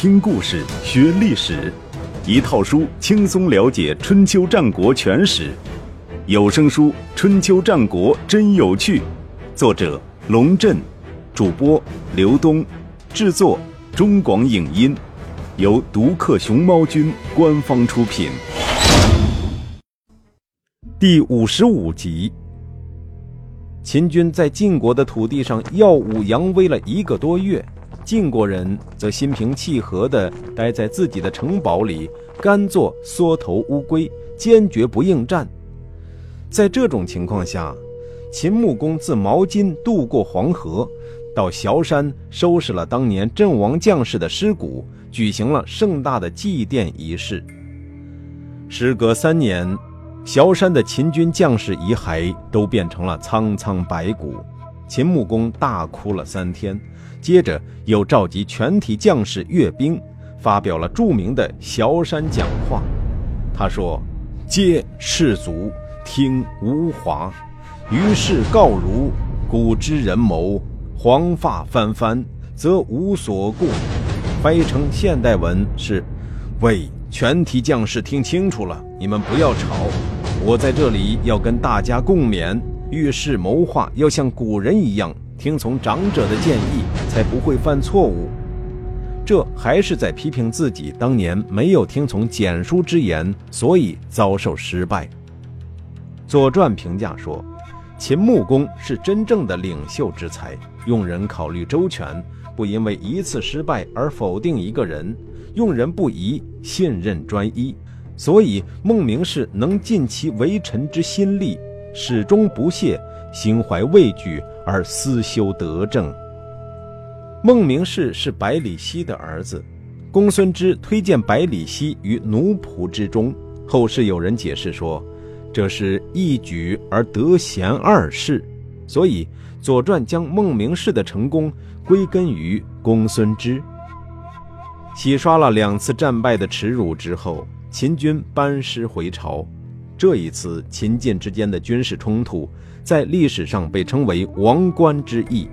听故事学历史，一套书轻松了解春秋战国全史。有声书《春秋战国真有趣》，作者龙震，主播刘东，制作中广影音，由独克熊猫君官方出品。第五十五集。秦军在晋国的土地上耀武扬威了一个多月，晋国人则心平气和地待在自己的城堡里，甘做缩头乌龟，坚决不应战。在这种情况下，秦穆公自毛巾渡过黄河，到崤山收拾了当年阵亡将士的尸骨，举行了盛大的祭奠仪式。时隔三年。崤山的秦军将士遗骸都变成了苍苍白骨，秦穆公大哭了三天，接着又召集全体将士阅兵，发表了著名的崤山讲话。他说：“皆士卒，听吾华。于是告如：古之人谋，黄发翻翻，则无所顾。”翻译成现代文是：“喂，全体将士听清楚了，你们不要吵。”我在这里要跟大家共勉，遇事谋划要像古人一样，听从长者的建议，才不会犯错误。这还是在批评自己当年没有听从简书之言，所以遭受失败。《左传》评价说：“秦穆公是真正的领袖之才，用人考虑周全，不因为一次失败而否定一个人，用人不疑，信任专一。”所以，孟明氏能尽其为臣之心力，始终不懈，心怀畏惧而思修德政。孟明氏是百里奚的儿子，公孙支推荐百里奚于奴仆之中。后世有人解释说，这是一举而得贤二世。所以，《左传》将孟明氏的成功归根于公孙支。洗刷了两次战败的耻辱之后。秦军班师回朝，这一次秦晋之间的军事冲突，在历史上被称为王冠之役。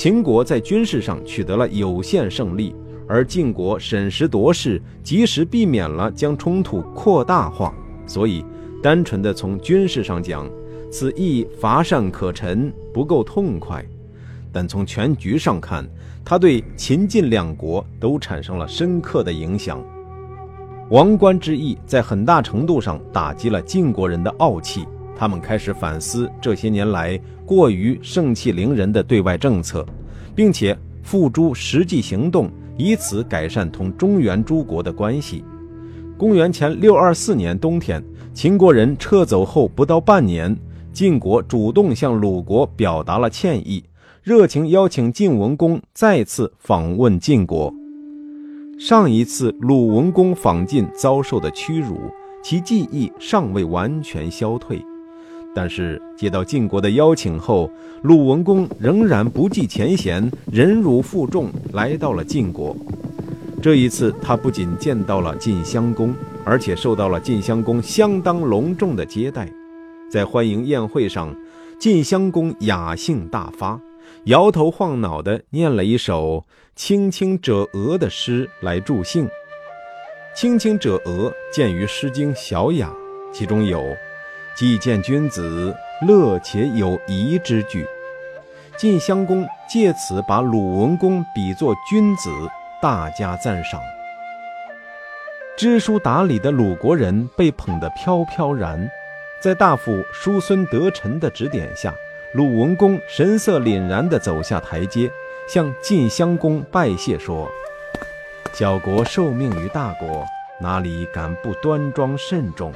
秦国在军事上取得了有限胜利，而晋国审时度势，及时避免了将冲突扩大化。所以，单纯的从军事上讲，此役乏善可陈，不够痛快；但从全局上看，它对秦晋两国都产生了深刻的影响。王冠之役在很大程度上打击了晋国人的傲气，他们开始反思这些年来过于盛气凌人的对外政策，并且付诸实际行动，以此改善同中原诸国的关系。公元前六二四年冬天，秦国人撤走后不到半年，晋国主动向鲁国表达了歉意，热情邀请晋文公再次访问晋国。上一次鲁文公访晋遭受的屈辱，其记忆尚未完全消退。但是接到晋国的邀请后，鲁文公仍然不计前嫌，忍辱负重来到了晋国。这一次，他不仅见到了晋襄公，而且受到了晋襄公相当隆重的接待。在欢迎宴会上，晋襄公雅兴大发。摇头晃脑地念了一首“青青者鹅”的诗来助兴。“青青者鹅”见于《诗经·小雅》，其中有“既见君子，乐且有仪”之句。晋襄公借此把鲁文公比作君子，大加赞赏。知书达理的鲁国人被捧得飘飘然，在大夫叔孙得臣的指点下。鲁文公神色凛然地走下台阶，向晋襄公拜谢说：“小国受命于大国，哪里敢不端庄慎重？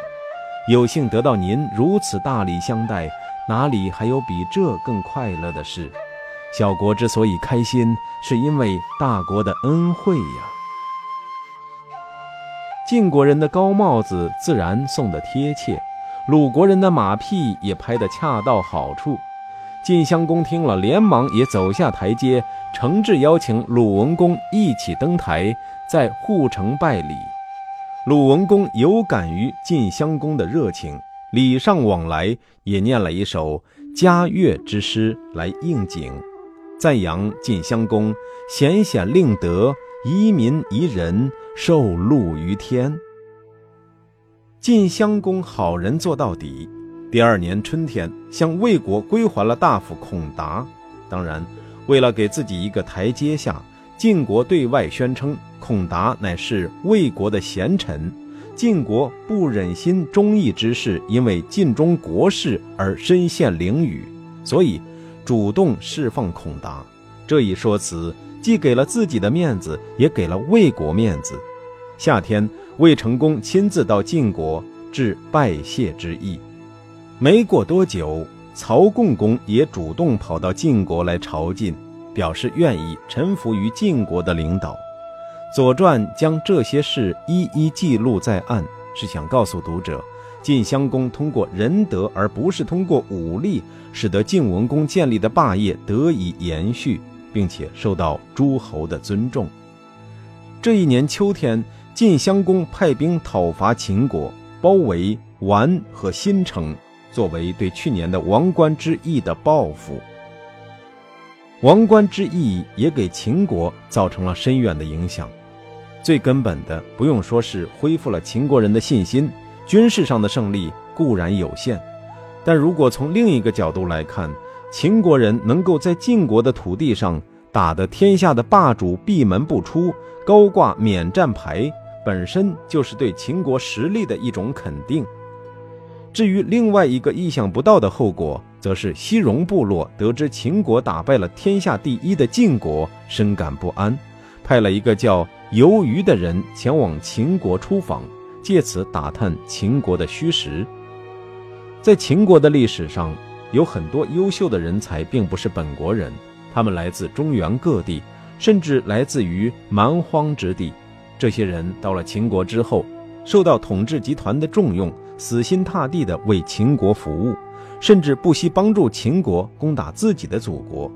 有幸得到您如此大礼相待，哪里还有比这更快乐的事？小国之所以开心，是因为大国的恩惠呀。”晋国人的高帽子自然送得贴切，鲁国人的马屁也拍得恰到好处。晋襄公听了，连忙也走下台阶，诚挚邀请鲁文公一起登台，在护城拜礼。鲁文公有感于晋襄公的热情，礼尚往来，也念了一首嘉乐之诗来应景，赞扬晋襄公贤显令德，移民宜人，受禄于天。晋襄公好人做到底。第二年春天，向魏国归还了大夫孔达。当然，为了给自己一个台阶下，晋国对外宣称孔达乃是魏国的贤臣。晋国不忍心忠义之士因为晋中国事而身陷囹圄，所以主动释放孔达。这一说辞既给了自己的面子，也给了魏国面子。夏天，魏成功亲自到晋国致拜谢之意。没过多久，曹共公也主动跑到晋国来朝觐，表示愿意臣服于晋国的领导。《左传》将这些事一一记录在案，是想告诉读者，晋襄公通过仁德而不是通过武力，使得晋文公建立的霸业得以延续，并且受到诸侯的尊重。这一年秋天，晋襄公派兵讨伐秦国，包围宛和新城。作为对去年的王冠之役的报复，王冠之役也给秦国造成了深远的影响。最根本的，不用说是恢复了秦国人的信心。军事上的胜利固然有限，但如果从另一个角度来看，秦国人能够在晋国的土地上打得天下的霸主闭门不出，高挂免战牌，本身就是对秦国实力的一种肯定。至于另外一个意想不到的后果，则是西戎部落得知秦国打败了天下第一的晋国，深感不安，派了一个叫游鱼的人前往秦国出访，借此打探秦国的虚实。在秦国的历史上，有很多优秀的人才并不是本国人，他们来自中原各地，甚至来自于蛮荒之地。这些人到了秦国之后，受到统治集团的重用。死心塌地地为秦国服务，甚至不惜帮助秦国攻打自己的祖国，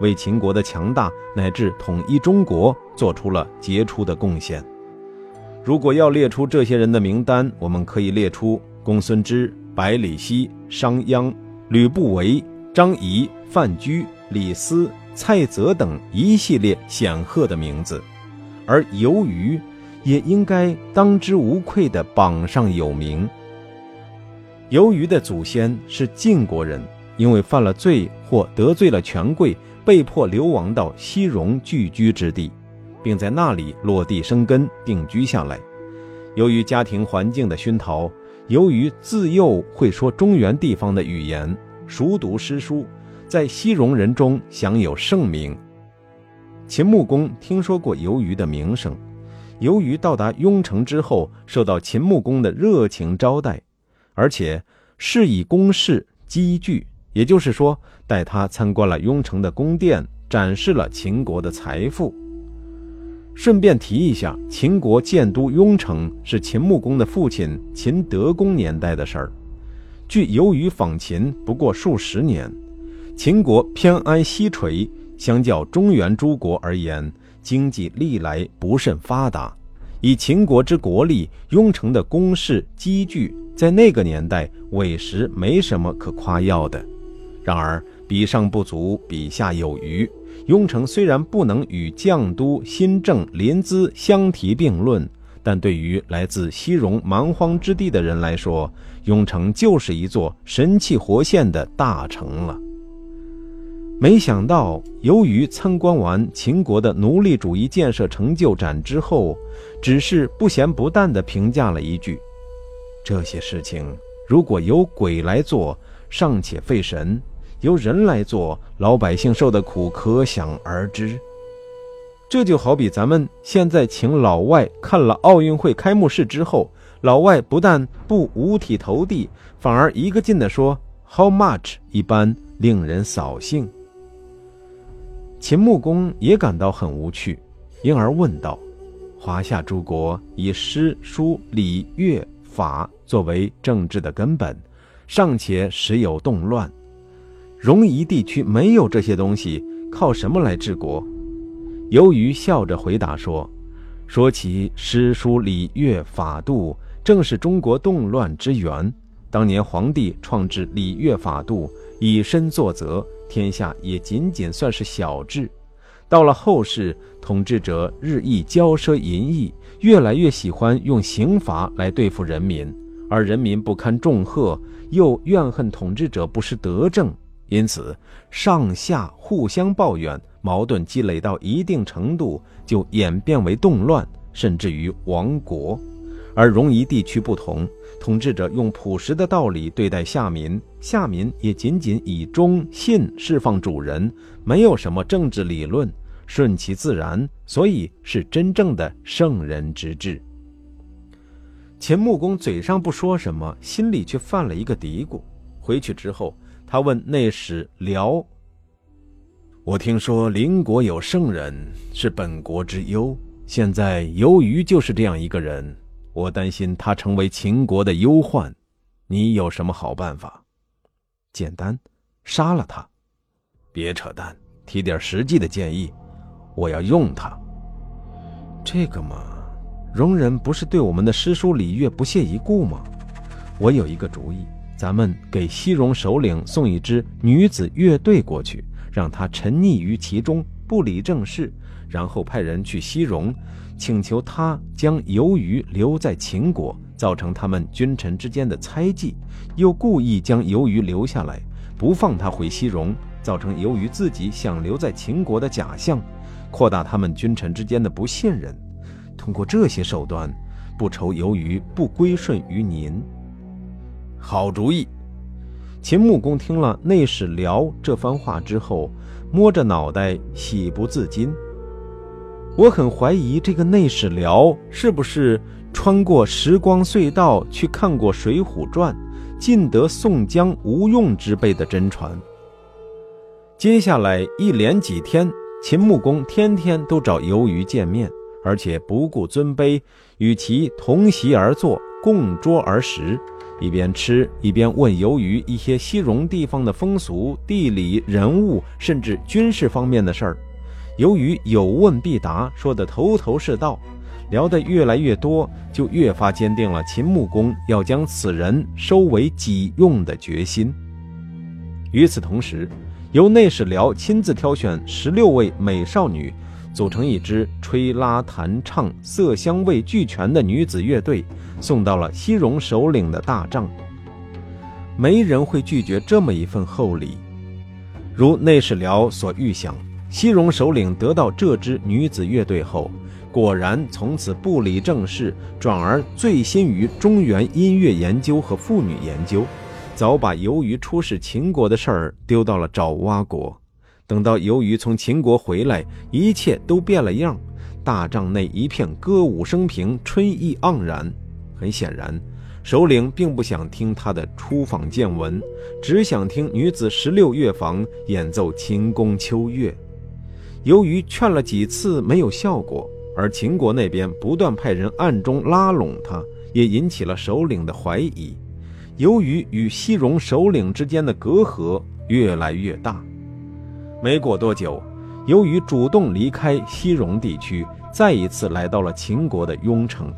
为秦国的强大乃至统一中国做出了杰出的贡献。如果要列出这些人的名单，我们可以列出公孙支、百里奚、商鞅、吕不韦、张仪、范雎、李斯、蔡泽等一系列显赫的名字，而由于也应该当之无愧地榜上有名。由于的祖先是晋国人，因为犯了罪或得罪了权贵，被迫流亡到西戎聚居之地，并在那里落地生根定居下来。由于家庭环境的熏陶，由于自幼会说中原地方的语言，熟读诗书，在西戎人中享有盛名。秦穆公听说过由于的名声，由于到达雍城之后，受到秦穆公的热情招待。而且是以公事积聚，也就是说，带他参观了雍城的宫殿，展示了秦国的财富。顺便提一下，秦国建都雍城是秦穆公的父亲秦德公年代的事儿。据由于访秦不过数十年，秦国偏安西陲，相较中原诸国而言，经济历来不甚发达。以秦国之国力，雍城的宫室积聚。在那个年代，委实没什么可夸耀的。然而，比上不足，比下有余。雍城虽然不能与绛都、新郑、临淄相提并论，但对于来自西戎蛮荒之地的人来说，雍城就是一座神气活现的大城了。没想到，由于参观完秦国的奴隶主义建设成就展之后，只是不咸不淡地评价了一句。这些事情如果由鬼来做，尚且费神；由人来做，老百姓受的苦可想而知。这就好比咱们现在请老外看了奥运会开幕式之后，老外不但不五体投地，反而一个劲地说 “How much” 一般，令人扫兴。秦穆公也感到很无趣，因而问道：“华夏诸国以诗书礼乐。”法作为政治的根本，尚且时有动乱。戎夷地区没有这些东西，靠什么来治国？由于笑着回答说：“说起诗书礼乐法度，正是中国动乱之源。当年皇帝创制礼乐法度，以身作则，天下也仅仅算是小治。到了后世，统治者日益骄奢淫逸，越来越喜欢用刑罚来对付人民，而人民不堪重荷，又怨恨统治者不施德政，因此上下互相抱怨，矛盾积累到一定程度，就演变为动乱，甚至于亡国。而戎夷地区不同，统治者用朴实的道理对待下民，下民也仅仅以忠信释放主人，没有什么政治理论，顺其自然，所以是真正的圣人之治。秦穆公嘴上不说什么，心里却犯了一个嘀咕。回去之后，他问内史辽：“我听说邻国有圣人，是本国之忧。现在由于就是这样一个人。”我担心他成为秦国的忧患，你有什么好办法？简单，杀了他。别扯淡，提点实际的建议。我要用他。这个嘛，容人不是对我们的诗书礼乐不屑一顾吗？我有一个主意，咱们给西戎首领送一支女子乐队过去，让他沉溺于其中，不理政事，然后派人去西戎。请求他将由于留在秦国，造成他们君臣之间的猜忌；又故意将由于留下来，不放他回西戎，造成由于自己想留在秦国的假象，扩大他们君臣之间的不信任。通过这些手段，不愁由于不归顺于您。好主意。秦穆公听了内史辽这番话之后，摸着脑袋，喜不自禁。我很怀疑这个内史辽是不是穿过时光隧道去看过《水浒传》，尽得宋江无用之辈的真传。接下来一连几天，秦穆公天天都找游鱼见面，而且不顾尊卑，与其同席而坐，共桌而食，一边吃一边问由于一些西戎地方的风俗、地理、人物，甚至军事方面的事儿。由于有问必答，说得头头是道，聊得越来越多，就越发坚定了秦穆公要将此人收为己用的决心。与此同时，由内史辽亲自挑选十六位美少女，组成一支吹拉弹唱、色香味俱全的女子乐队，送到了西戎首领的大帐。没人会拒绝这么一份厚礼，如内史辽所预想。西戎首领得到这支女子乐队后，果然从此不理政事，转而醉心于中原音乐研究和妇女研究，早把由于出使秦国的事儿丢到了爪哇国。等到由于从秦国回来，一切都变了样，大帐内一片歌舞升平，春意盎然。很显然，首领并不想听他的出访见闻，只想听女子十六乐坊演奏秦宫秋月。由于劝了几次没有效果，而秦国那边不断派人暗中拉拢他，也引起了首领的怀疑。由于与西戎首领之间的隔阂越来越大，没过多久，由于主动离开西戎地区，再一次来到了秦国的雍城。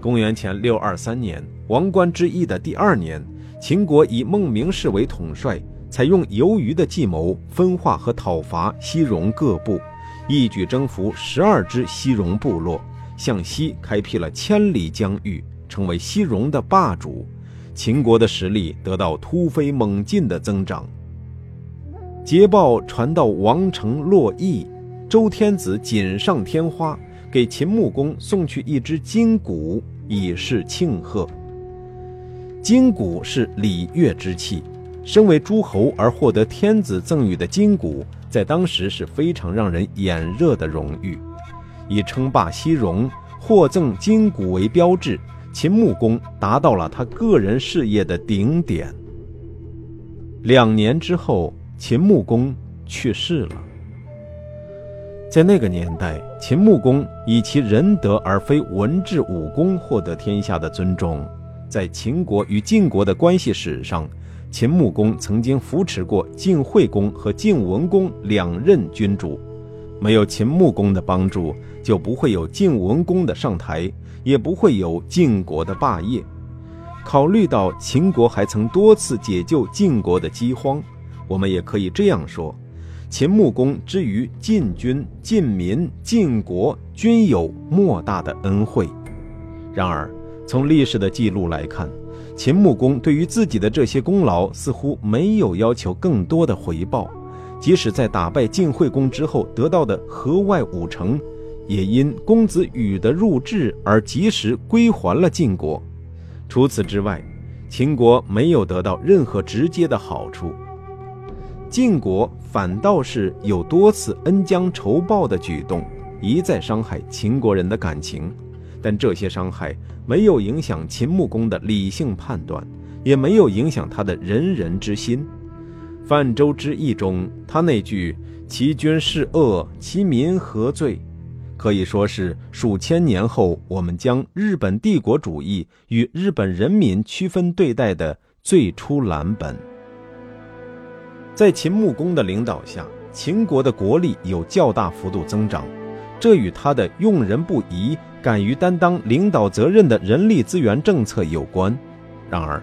公元前六二三年，王冠之役的第二年，秦国以孟明氏为统帅。采用游鱼的计谋，分化和讨伐西戎各部，一举征服十二支西戎部落，向西开辟了千里疆域，成为西戎的霸主。秦国的实力得到突飞猛进的增长。捷报传到王城洛邑，周天子锦上添花，给秦穆公送去一只金鼓，以示庆贺。金鼓是礼乐之器。身为诸侯而获得天子赠予的金鼓，在当时是非常让人眼热的荣誉。以称霸西戎、获赠金鼓为标志，秦穆公达到了他个人事业的顶点。两年之后，秦穆公去世了。在那个年代，秦穆公以其仁德而非文治武功获得天下的尊重，在秦国与晋国的关系史上。秦穆公曾经扶持过晋惠公和晋文公两任君主，没有秦穆公的帮助，就不会有晋文公的上台，也不会有晋国的霸业。考虑到秦国还曾多次解救晋国的饥荒，我们也可以这样说：秦穆公之于晋军、晋民、晋国均有莫大的恩惠。然而，从历史的记录来看，秦穆公对于自己的这些功劳似乎没有要求更多的回报。即使在打败晋惠公之后得到的河外五城，也因公子羽的入质而及时归还了晋国。除此之外，秦国没有得到任何直接的好处。晋国反倒是有多次恩将仇报的举动，一再伤害秦国人的感情，但这些伤害没有影响秦穆公的理性判断，也没有影响他的仁人之心。泛舟之役中，他那句“其君是恶，其民何罪”，可以说是数千年后我们将日本帝国主义与日本人民区分对待的最初蓝本。在秦穆公的领导下，秦国的国力有较大幅度增长，这与他的用人不疑、敢于担当领导责任的人力资源政策有关。然而，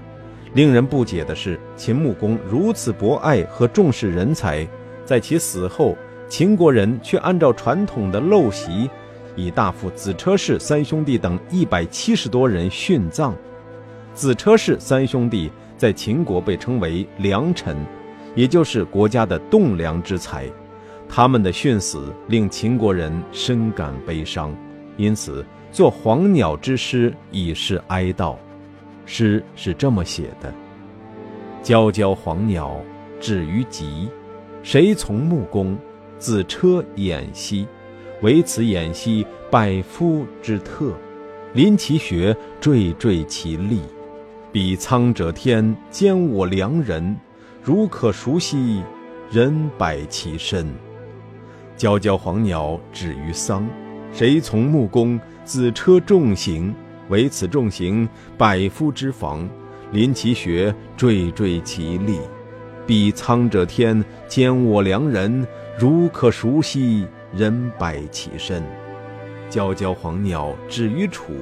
令人不解的是，秦穆公如此博爱和重视人才，在其死后，秦国人却按照传统的陋习，以大夫子车氏三兄弟等一百七十多人殉葬。子车氏三兄弟在秦国被称为良臣。也就是国家的栋梁之才，他们的殉死令秦国人深感悲伤，因此作黄鸟之诗以示哀悼。诗是这么写的：“皎皎黄鸟，止于棘。谁从穆公？子车偃息。唯此偃息，百夫之特。临其穴，惴惴其力。彼苍者天，兼我良人。”如可熟悉，人百其身。皎皎黄鸟，止于桑。谁从穆公？子车重行。唯此重行，百夫之防。临其穴，惴惴其力。彼苍者天，兼我良人。如可熟悉，人百其身。皎皎黄鸟，止于楚。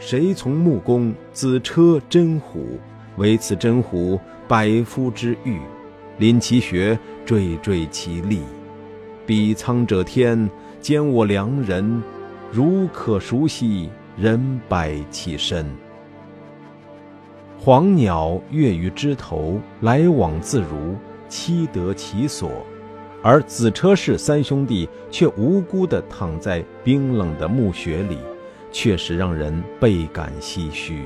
谁从穆公？子车真虎。唯此真虎，百夫之欲。临其穴，惴惴其力。彼苍者天，兼我良人。如可熟悉，人百其身。黄鸟跃于枝头，来往自如，栖得其所；而子车氏三兄弟却无辜地躺在冰冷的墓穴里，确实让人倍感唏嘘。